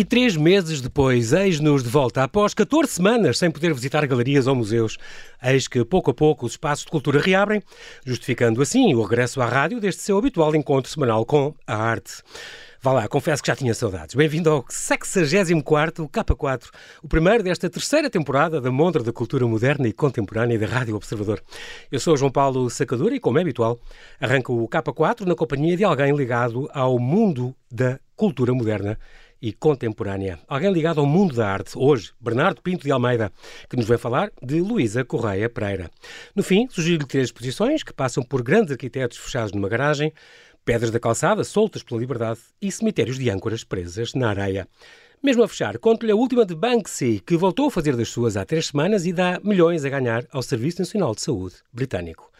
E três meses depois, eis-nos de volta, após 14 semanas sem poder visitar galerias ou museus. Eis que, pouco a pouco, os espaços de cultura reabrem, justificando assim o regresso à rádio deste seu habitual encontro semanal com a arte. Vá lá, confesso que já tinha saudades. Bem-vindo ao 64º K4, o primeiro desta terceira temporada da Mondra da Cultura Moderna e Contemporânea da Rádio Observador. Eu sou João Paulo Sacadura e, como é habitual, arranco o K4 na companhia de alguém ligado ao mundo da cultura moderna e contemporânea. Alguém ligado ao mundo da arte. Hoje, Bernardo Pinto de Almeida, que nos vai falar de Luísa Correia Pereira. No fim, sugiro-lhe três exposições que passam por grandes arquitetos fechados numa garagem, pedras da calçada soltas pela liberdade e cemitérios de âncoras presas na areia. Mesmo a fechar, conto-lhe a última de Banksy, que voltou a fazer das suas há três semanas e dá milhões a ganhar ao Serviço Nacional de Saúde britânico.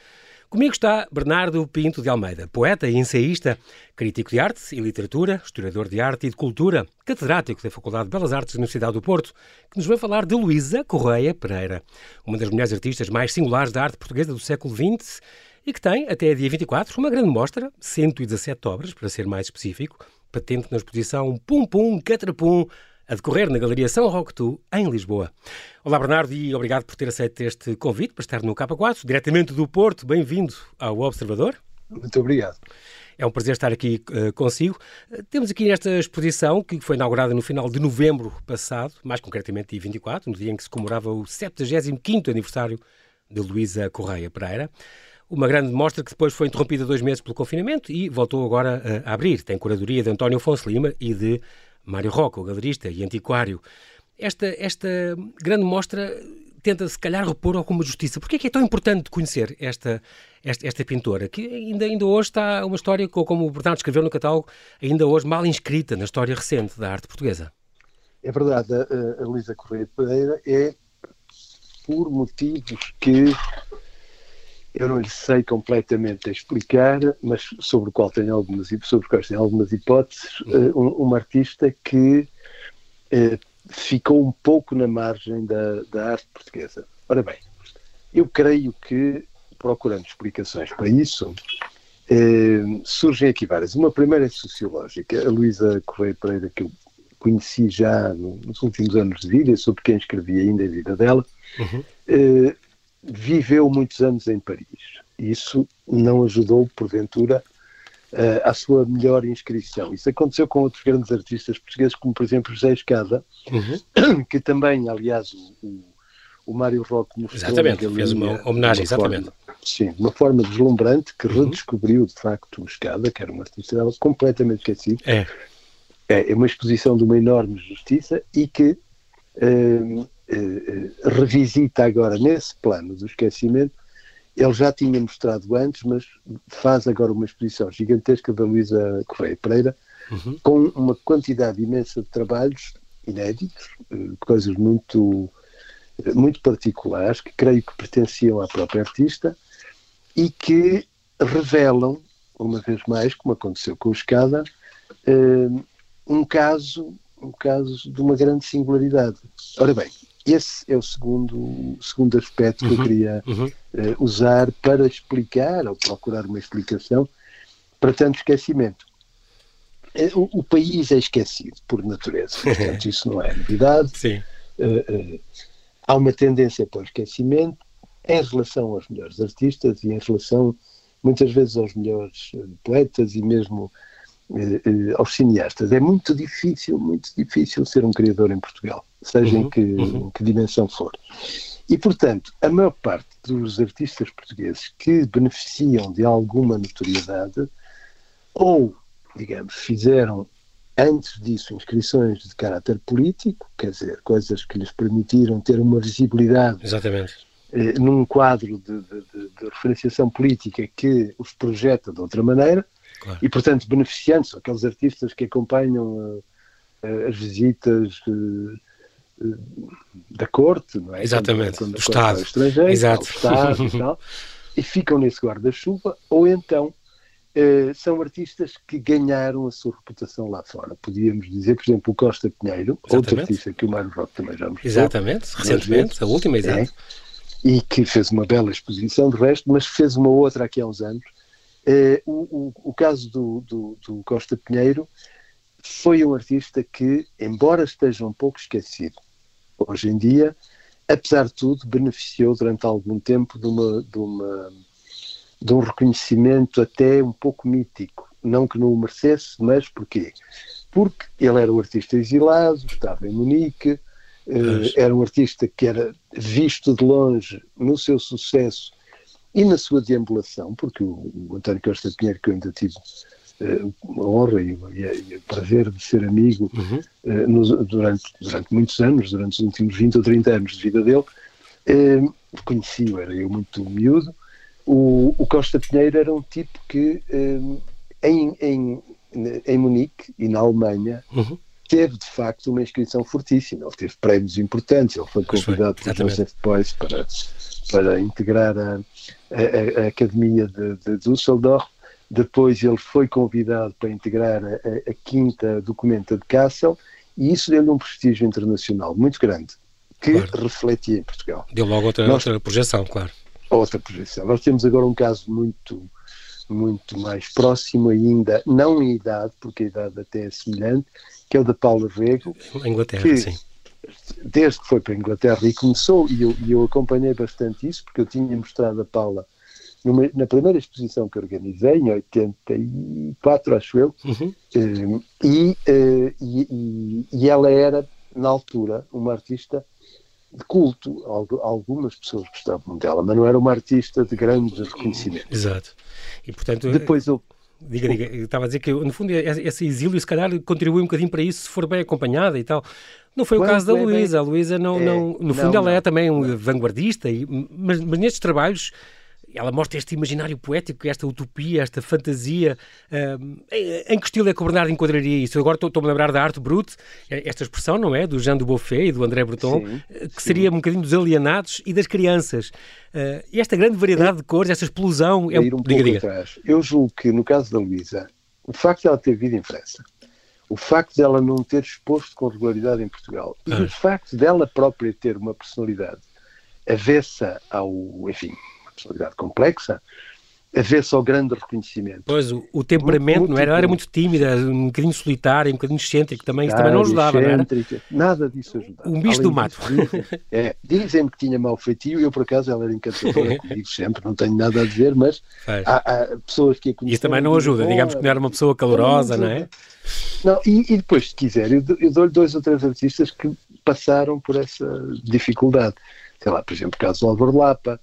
Comigo está Bernardo Pinto de Almeida, poeta e ensaísta, crítico de arte e literatura, historiador de arte e de cultura, catedrático da Faculdade de Belas Artes da Universidade do Porto, que nos vai falar de Luísa Correia Pereira, uma das mulheres artistas mais singulares da arte portuguesa do século XX e que tem, até dia 24, uma grande mostra, 117 obras, para ser mais específico, patente na exposição Pum Pum Catrapum, a decorrer na Galeria São Roque em Lisboa. Olá, Bernardo, e obrigado por ter aceito este convite para estar no K4, diretamente do Porto. Bem-vindo ao Observador. Muito obrigado. É um prazer estar aqui uh, consigo. Uh, temos aqui esta exposição que foi inaugurada no final de novembro passado, mais concretamente dia 24, no dia em que se comemorava o 75º aniversário de Luísa Correia Pereira. Uma grande mostra que depois foi interrompida dois meses pelo confinamento e voltou agora uh, a abrir. Tem curadoria de António Afonso Lima e de Mário Roca, o galerista e antiquário. Esta, esta grande mostra tenta, se calhar, repor alguma justiça. Porquê é que é tão importante conhecer esta, esta, esta pintora, que ainda, ainda hoje está uma história, como o Bernardo escreveu no catálogo, ainda hoje mal inscrita na história recente da arte portuguesa? É verdade, a, a Luísa Correia Pereira é, por motivos que eu não lhe sei completamente explicar, mas sobre o qual tenho algumas, sobre quais tenho algumas hipóteses, uh, uma artista que uh, ficou um pouco na margem da, da arte portuguesa. Ora bem, eu creio que, procurando explicações para isso, eh, surgem aqui várias. Uma primeira é sociológica. A Luísa Correia Pereira, que eu conheci já nos últimos anos de vida, sobre quem escrevi ainda a vida dela, uhum. eh, viveu muitos anos em Paris. Isso não ajudou, porventura, à sua melhor inscrição. Isso aconteceu com outros grandes artistas portugueses, como por exemplo José Escada, uhum. que também, aliás, o, o Mário Roque mostrou Exatamente, fez uma homenagem, uma exatamente. Forma, sim, uma forma deslumbrante que uhum. redescobriu de facto o Escada, que era uma artista completamente esquecido. É. é. É uma exposição de uma enorme justiça e que uh, revisita agora nesse plano do esquecimento ele já tinha mostrado antes, mas faz agora uma exposição gigantesca da Luísa Correia Pereira, uhum. com uma quantidade imensa de trabalhos inéditos, eh, coisas muito, muito particulares, que creio que pertenciam à própria artista, e que revelam, uma vez mais, como aconteceu com o Escada, eh, um caso, um caso de uma grande singularidade. Ora bem, esse é o segundo, segundo aspecto que eu uhum, queria uhum. uh, usar para explicar, ou procurar uma explicação, para tanto esquecimento. Eh, o, o país é esquecido por natureza, portanto, isso não é novidade. Sim. Uh, uh, há uma tendência para o esquecimento em relação aos melhores artistas e em relação, muitas vezes, aos melhores poetas e mesmo aos cineastas. É muito difícil, muito difícil ser um criador em Portugal seja uhum, em, que, uhum. em que dimensão for. E, portanto, a maior parte dos artistas portugueses que beneficiam de alguma notoriedade, ou, digamos, fizeram antes disso inscrições de caráter político, quer dizer, coisas que lhes permitiram ter uma visibilidade Exatamente. Eh, num quadro de, de, de, de, referenciação política que os projeta de outra maneira, claro. e, portanto, beneficiando-se, aqueles artistas que acompanham uh, as visitas. Uh, da corte, não é? Exatamente, quando, quando do Estado. Estrangeiro, Exato. Estado e tal, e ficam nesse guarda-chuva, ou então eh, são artistas que ganharam a sua reputação lá fora. Podíamos dizer, por exemplo, o Costa Pinheiro, Exatamente. outro artista que o Mário Roque também já mostrou. Exatamente, recentemente, a última, exato. É, e que fez uma bela exposição de resto, mas fez uma outra aqui há uns anos. Eh, o, o, o, caso do, do, do Costa Pinheiro foi um artista que, embora esteja um pouco esquecido, hoje em dia, apesar de tudo, beneficiou durante algum tempo de, uma, de, uma, de um reconhecimento até um pouco mítico. Não que não o merecesse, mas porquê? Porque ele era um artista exilado, estava em Munique, eh, era um artista que era visto de longe no seu sucesso e na sua deambulação, porque o, o António Costa Pinheiro, que eu ainda tive uh, a honra e, e, e, o prazer de ser amigo uhum. uh, nos, durante, durante muitos anos, durante os últimos 20 ou 30 anos de vida dele, uh, conheci-o, era eu muito miúdo. O, o, Costa Pinheiro era um tipo que em, em, em Munique e na Alemanha uhum. Teve de facto uma inscrição fortíssima. Ele teve prémios importantes, ele foi convidado por Joseph Beuys para, para integrar a, a, a Academia de, de Düsseldorf depois ele foi convidado para integrar a, a quinta documenta de Kassel e isso deu-lhe um prestígio internacional muito grande, que claro. refletia em Portugal. Deu logo outra, Nós, outra projeção, claro. Outra projeção. Nós temos agora um caso muito, muito mais próximo ainda, não em idade, porque a idade até é semelhante, que é o da Paula Rego. Inglaterra, que, sim. Desde que foi para a Inglaterra e começou, e eu, e eu acompanhei bastante isso, porque eu tinha mostrado a Paula numa, na primeira exposição que organizei, em 84, acho eu, uhum. Eh, e, eh, e, e, e, ela era, na altura, uma artista de culto. Algumas pessoas gostavam dela, mas não era uma artista de grande reconhecimento. Exato. E, portanto, depois eu. Diga, diga, eu estava a dizer que, no fundo, esse exílio, se calhar, contribui um bocadinho para isso, se for bem acompanhada e tal. Não foi o caso da Luísa. A Luísa, não, é, não, no fundo, não, ela é é também um vanguardista, e, mas, mas nestes trabalhos ela mostra este imaginário poético, esta utopia, esta fantasia. Em, em, que estilo é que o Bernardo enquadraria isso? Eu agora estou-me a lembrar da arte brute, é, esta expressão, não é? Do Jean de Beaufet e do André Breton, sim, eh, que sim. seria um bocadinho dos alienados e das crianças. Uh, e esta grande variedade de cores, esta explosão. É, ir um diga, diga. Atrás. Eu julgo que, no caso da Luísa, o facto de ela ter vindo em França, o facto dela não ter exposto com regularidade em Portugal e ah. o facto dela própria ter uma personalidade avessa ao, enfim, personalidade complexa, haver só grande reconhecimento. Pois, o, o temperamento, muito, não era? Ela era muito tímida, um bocadinho solitária, um bocadinho excêntrico também, isso também não ajudava, não? Nada disso ajudava. Um bicho Além do mato. É, dizem-me que tinha mau feitio, eu por acaso ela era encantadora comigo sempre, não tenho nada a dizer, mas há, há, pessoas que a conhecem. Isso também não ajuda, digamos que não era uma pessoa calorosa, não, não é? Não, e, e, depois, se quiser, eu, eu dou-lhe dois ou três artistas que passaram por essa dificuldade. Sei lá, por exemplo, o caso do Álvaro Lapa,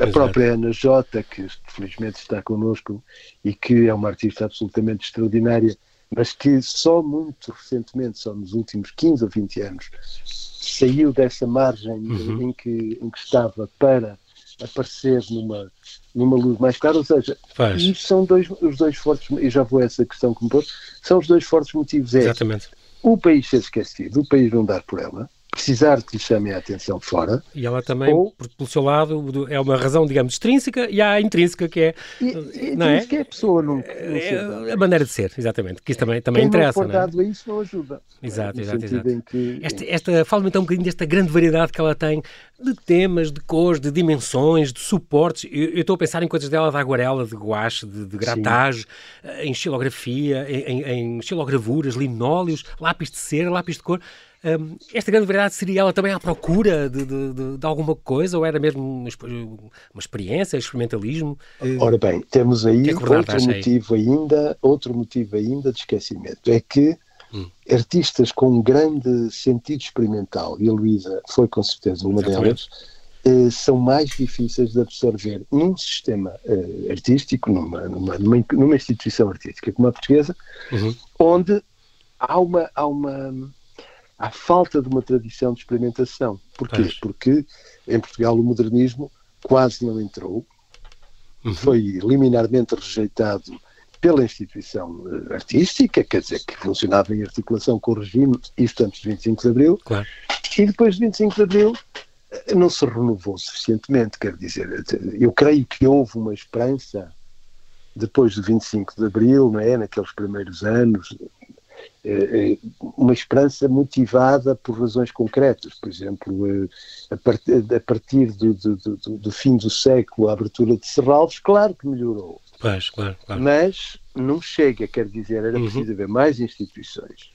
a própria é. Ana Jota, que felizmente está connosco e que é uma artista absolutamente extraordinária, mas que só muito recentemente, só nos últimos 15 ou 20 anos, saiu dessa margem uhum. em, que, em que estava para aparecer numa, numa luz mais clara, ou seja, Faz. e são dois, os dois fortes, e já vou a essa questão que me pôs, são os dois fortes motivos. É Exatamente. o país ser esquecido, o país não dar por ela, precisar que lhe chamem a atenção fora. E ela também, ou, pelo seu lado, é uma razão, digamos, extrínseca e há a intrínseca que é. E, não é? que é a pessoa não, não é, A maneira de ser, exatamente, que isso também, também Quem interessa. Não for dado a isso não ajuda. Exato, é? exato, exato. Que... Esta, esta, fala-me então um bocadinho desta grande variedade que ela tem de temas, de cores, de dimensões, de suportes. Eu, eu estou a pensar em coisas dela de aguarela, de guache, de, de gratagem, eh, em xilografia, em, em, em xilogravuras, linóleos, lápis de cera, lápis de cor. Um, esta grande verdade seria ela também à procura de, de, de, alguma coisa ou era mesmo uma, uma experiência, experimentalismo? Ora bem, temos aí é outro motivo aí? ainda, outro motivo ainda de esquecimento, é que hum. artistas com um grande sentido experimental, e a Luísa foi com certeza uma Exatamente. delas, eh, são mais difíceis de absorver num sistema eh, artístico, numa, numa, numa, numa, instituição artística como a portuguesa, uhum. onde há uma, há uma há falta de uma tradição de experimentação. Porquê? Porque em Portugal o modernismo quase não entrou, uhum. foi liminarmente rejeitado pela instituição eh, artística, quer dizer, que funcionava em articulação com o regime, isto antes de 25 de Abril, claro. e depois de 25 de Abril eh, não se renovou suficientemente, quer dizer, eu creio que houve uma esperança depois de 25 de Abril, não é, naqueles primeiros anos, uma esperança motivada por razões concretas, por exemplo, eh, a partir do, do, do, do fim do século, a abertura de Serralves, claro que melhorou. Pois, claro, claro. Mas não chega, quer dizer, era uhum. preciso haver mais instituições.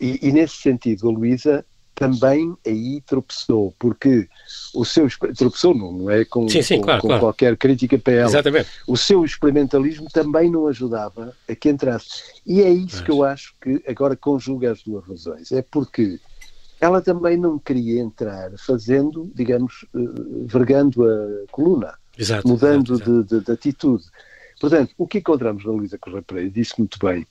E, e, nesse sentido, a Luísa também aí tropeçou, porque o seu tropeçou não, não é com, sim, sim, com, claro, com claro. qualquer crítica para ela. Exatamente. O seu experimentalismo também não ajudava a que entrasse. E é isso Mas... que eu acho que agora conjuga as duas razões. É porque ela também não queria entrar fazendo, digamos, uh, vergando a coluna, exato, mudando exato, exato. De, de, de, atitude. Portanto, o que encontramos na Luísa Correia Pereira, disse muito bem,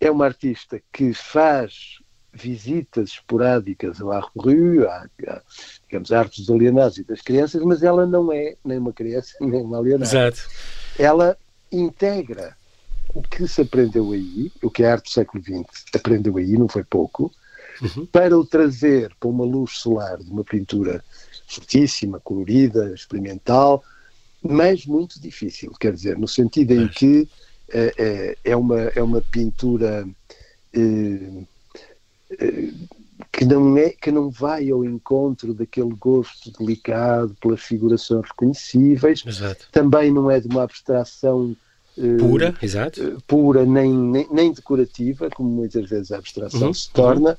é uma artista que faz visitas esporádicas ao Art Rue, à, à, digamos, à arte dos alienados e das crianças, mas ela não é nem uma criança nem uma alienada. Exato. Ela integra o que se aprendeu aí, o que a arte do século XX aprendeu aí, não foi pouco, uhum. para o trazer para uma luz solar de uma pintura fortíssima, colorida, experimental, mas muito difícil, quer dizer, no sentido em que é, é, é uma, é uma pintura eh, que não é que não vai ao encontro daquele gosto delicado pelas figurações reconhecíveis exato. também não é de uma abstração uh, pura exato uh, pura nem, nem, nem, decorativa como muitas vezes a abstração uhum, se torna uhum.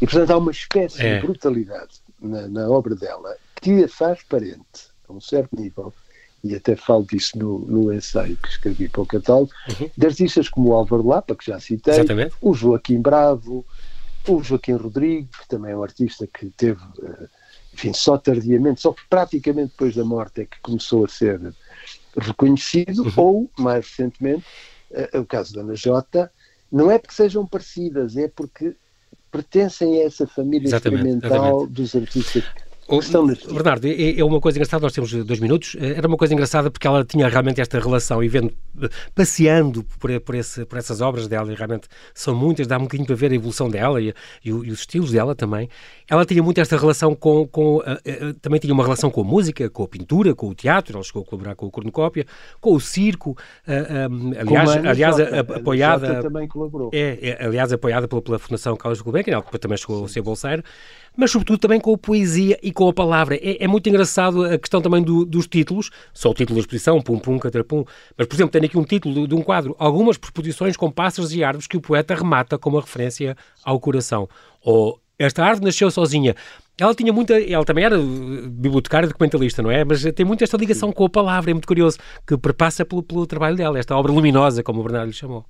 e portanto há uma espécie é. de brutalidade na, na, obra dela que a faz parente a um certo nível e até falo disso no, no ensaio que escrevi para o catálogo, uhum. de artistas como o Álvaro Lapa, que já citei, Exatamente. o Joaquim Bravo, o Joaquim Rodrigues, que também é um artista que teve, eh, enfim, só tardiamente, só praticamente depois da morte é que começou a ser reconhecido, uhum. ou, mais recentemente, é o caso da Ana Jota, não é porque sejam parecidas, é porque pertencem a essa família exatamente, experimental exatamente. dos artistas Bernardo, é, é, uma coisa engraçada, nós temos dois minutos, eh, era uma coisa engraçada porque ela tinha realmente esta relação e vendo, eh, passeando por, por, esse, por essas obras dela, e realmente são muitas, dá um bocadinho para ver a evolução dela e, e, os estilos dela também. Ela tinha muito esta relação com, com também tinha uma relação com a música, com a pintura, com o teatro, ela chegou a colaborar com o cornucópia, com o circo, uh, um, aliás, aliás Jota, apoiada... também colaborou. É, é, aliás, apoiada pela, pela Fundação Carlos Gulbenkian, ela também chegou a ser bolseiro, mas sobretudo também com a poesia e com a palavra. É, é muito engraçado a questão também do, dos títulos, só o título da exposição, Pum Pum Catrapum, mas por exemplo tem aqui um título de, um quadro, algumas proposições com pássaros e árvores que o poeta remata como referência ao coração. Ou esta árvore nasceu sozinha. Ela tinha muita. Ela também era bibliotecária, documentalista, não é? Mas tem muito esta ligação com a palavra, é muito curioso, que perpassa pelo, pelo trabalho dela, esta obra luminosa, como o Bernardo lhe chamou.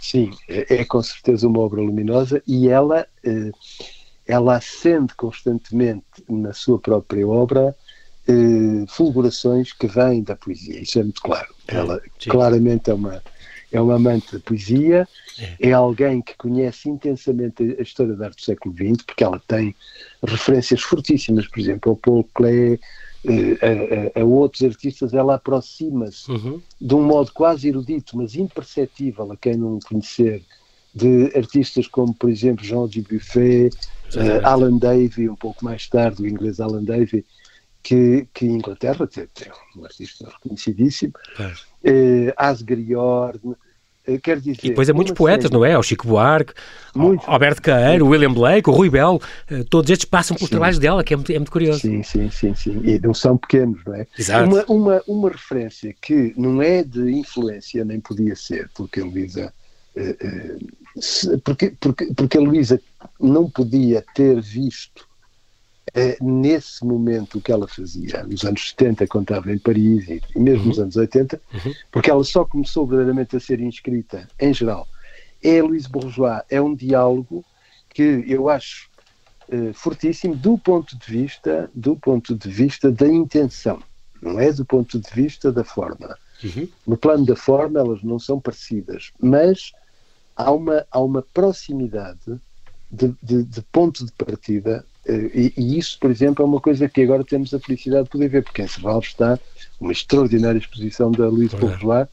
Sim, é, é com certeza uma obra luminosa e ela. Eh, ela acende constantemente na sua própria obra eh, fulgurações que vêm da poesia, isso é muito claro. Ela Sim. claramente é uma, é uma amante da poesia, é. é. alguém que conhece intensamente a história da arte do século XX, porque ela tem referências fortíssimas, por exemplo, ao Paul Klee, eh, a, a, a, outros artistas, ela aproxima-se uhum. de um modo quase erudito, mas imperceptível a quem não conhecer, de artistas como, por exemplo, Jean Dubuffet, uh, Alan Davey, um pouco mais tarde, o inglês Alan Davey, que, que em Inglaterra tem, tem um artista reconhecidíssimo, uh, uh, quer dizer... E depois há muitos poetas, série. não é? O Chico Buarque, muito. Alberto Caeiro, o William Blake, o Rui Bell, uh, todos estes passam pelos sim. trabalhos dela, que é muito, é muito curioso. Sim, sim, sim, sim, e não são pequenos, não é? Exato. Uma, uma, uma referência que não é de influência, nem podia ser, porque a Luísa... porque, porque, porque a Luísa não podia ter visto eh, nesse momento o que ela fazia, nos anos 70, quando estava em Paris e, e mesmo uhum. nos anos 80, uhum. porque ela só começou verdadeiramente a ser inscrita, em geral, é a Louise Bourgeois. É um diálogo que eu acho eh, fortíssimo do ponto de vista do ponto de vista da intenção, não é do ponto de vista da forma. Uhum. No plano da forma, elas não são parecidas, mas há uma, há uma proximidade de, de, de ponto de partida eh, e, e, isso, por exemplo, é uma coisa que agora temos a felicidade de poder ver, porque em Serval está uma extraordinária exposição da Luís Bourgeois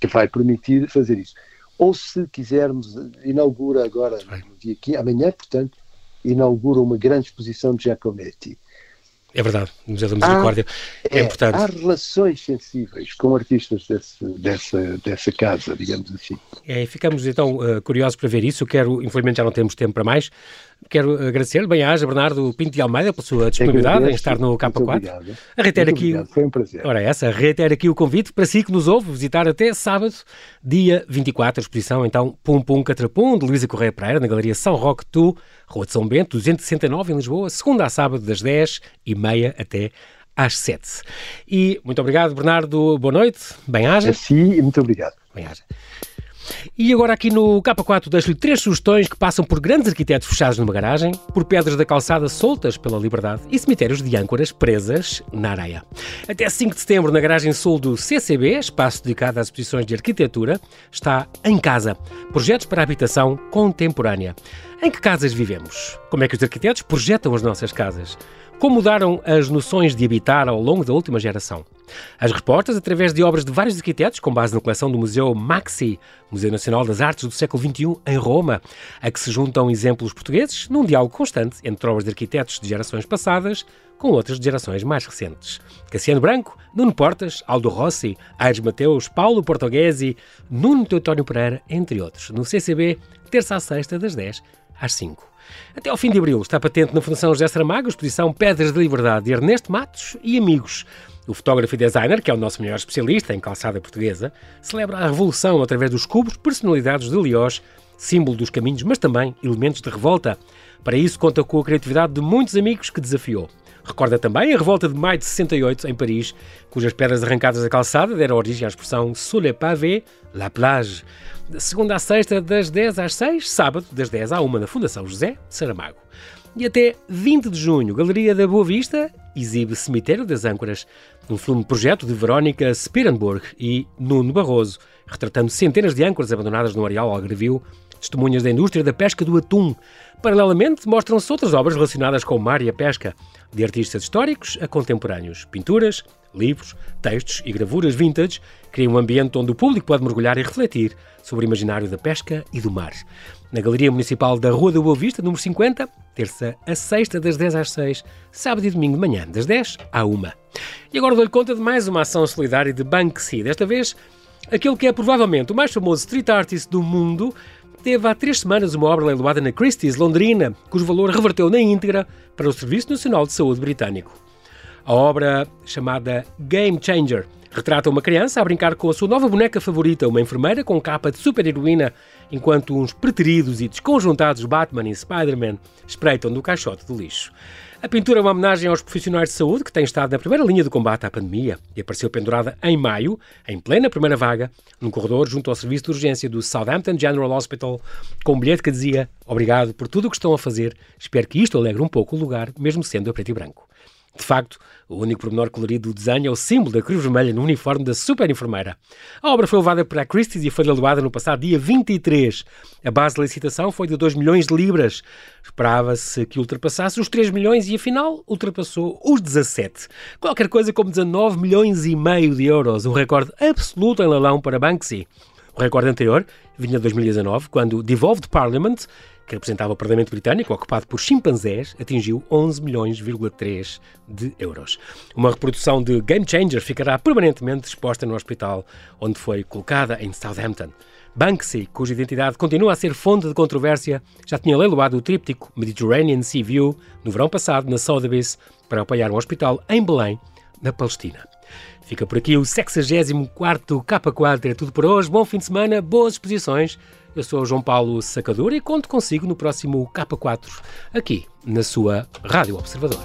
que vai permitir fazer isso. Ou se quisermos, inaugura agora, no dia 15, amanhã, portanto, inaugura uma grande exposição de Giacometti. É verdade, o Museu da Misericórdia há, é, é, importante. Há relações sensíveis com artistas desse, dessa, dessa casa, digamos assim. É, ficamos então uh, curiosos para ver isso. Eu quero, infelizmente já não temos tempo para mais, Quero agradecer-lhe, bem-aja, Bernardo Pinto de Almeida, pela sua disponibilidade em estar no K4. Reitero aqui, obrigado. Foi um prazer. Ora, essa, reitero aqui o convite para si que nos ouve visitar até sábado, dia 24, a exposição, então, Pum Pum Catrapum, de Luísa Correia Pereira, na Galeria São Roque Tu, Rua de São Bento, 269, em Lisboa, segunda a sábado, das 10 e meia até às 7. E muito obrigado, Bernardo. Boa noite. Bem-aja. Sim, e muito obrigado. Bem-aja. E agora aqui no K4 deixo-lhe três sugestões que passam por grandes arquitetos fechados numa garagem, por pedras da calçada soltas pela liberdade e cemitérios de âncoras presas na areia. Até 5 de setembro, na garagem sul do CCB, espaço dedicado às exposições de arquitetura, está Em Casa, projetos para habitação contemporânea. Em que casas vivemos? Como é que os arquitetos projetam as nossas casas? Como mudaram as noções de habitar ao longo da última geração? As respostas através de obras de vários arquitetos, com base na coleção do Museu Maxi, Museu Nacional das Artes do século XXI, em Roma, a que se juntam exemplos portugueses num diálogo constante entre obras de arquitetos de gerações passadas com outras de gerações mais recentes. Cassiano Branco, Nuno Portas, Aldo Rossi, Aires Mateus, Paulo Portuguesi, Nuno Teutónio Pereira, entre outros, no CCB, terça a sexta, das 10 às 5. Até ao fim de abril está patente na Fundação José Saramago a exposição Pedras de Liberdade de Ernesto Matos e Amigos. O fotógrafo e designer, que é o nosso melhor especialista em calçada portuguesa, celebra a revolução através dos cubos personalidades de Liós, símbolo dos caminhos, mas também elementos de revolta. Para isso, conta com a criatividade de muitos amigos que desafiou. Recorda também a revolta de maio de 68 em Paris, cujas pedras arrancadas da calçada deram origem à expressão Sous les pavés, la plage. Segunda a sexta, das 10 às 6, sábado, das 10 à 1 na Fundação José Saramago. E até 20 de junho, Galeria da Boa Vista exibe Cemitério das Âncoras, um filme projeto de Verónica Spirenburg e Nuno Barroso, retratando centenas de âncoras abandonadas no areal Algarvio, testemunhas da indústria da pesca do atum. Paralelamente, mostram-se outras obras relacionadas com o mar e a pesca, de artistas históricos a contemporâneos, pinturas, livros, textos e gravuras vintage criam um ambiente onde o público pode mergulhar e refletir sobre o imaginário da pesca e do mar. Na Galeria Municipal da Rua da Boa Vista, número 50, terça a sexta, das 10 às 6, sábado e domingo de manhã, das 10 à 1. E agora dou-lhe conta de mais uma ação solidária de Banksy. Desta vez, aquele que é provavelmente o mais famoso street artist do mundo, teve há três semanas uma obra leiloada na Christie's, Londrina, cujo valor reverteu na íntegra para o Serviço Nacional de Saúde britânico. A obra, chamada Game Changer, retrata uma criança a brincar com a sua nova boneca favorita, uma enfermeira com capa de super-heroína, enquanto uns preteridos e desconjuntados Batman e Spider-Man espreitam do caixote do lixo. A pintura é uma homenagem aos profissionais de saúde que têm estado na primeira linha de combate à pandemia e apareceu pendurada em maio, em plena primeira vaga, num corredor junto ao serviço de urgência do Southampton General Hospital, com um bilhete que dizia Obrigado por tudo o que estão a fazer, espero que isto alegre um pouco o lugar, mesmo sendo a preto e branco. De facto, o único pormenor colorido do desenho é o símbolo da Cruz Vermelha no uniforme da super enfermeira. A obra foi levada para a Christie's e foi leiloada no passado dia 23. A base da licitação foi de 2 milhões de libras. Esperava-se que ultrapassasse os 3 milhões e afinal ultrapassou os 17. Qualquer coisa como 19 milhões e meio de euros, um recorde absoluto em leilão para Banksy. O recorde anterior vinha de 2019, quando Devolved Parliament que representava o Parlamento Britânico, ocupado por chimpanzés, atingiu 11 milhões,3 de euros. Uma reprodução de Game Changer ficará permanentemente exposta no hospital onde foi colocada em Southampton. Banksy, cuja identidade continua a ser fonte de controvérsia, já tinha leiloado o tríptico Mediterranean Sea View no verão passado na Sotheby's para apoiar um hospital em Belém, na Palestina. Fica por aqui o 64º K4. É tudo por hoje. Bom fim de semana, boas exposições eu sou o João Paulo Sacadura e conto consigo no próximo K4, aqui na sua Rádio Observador.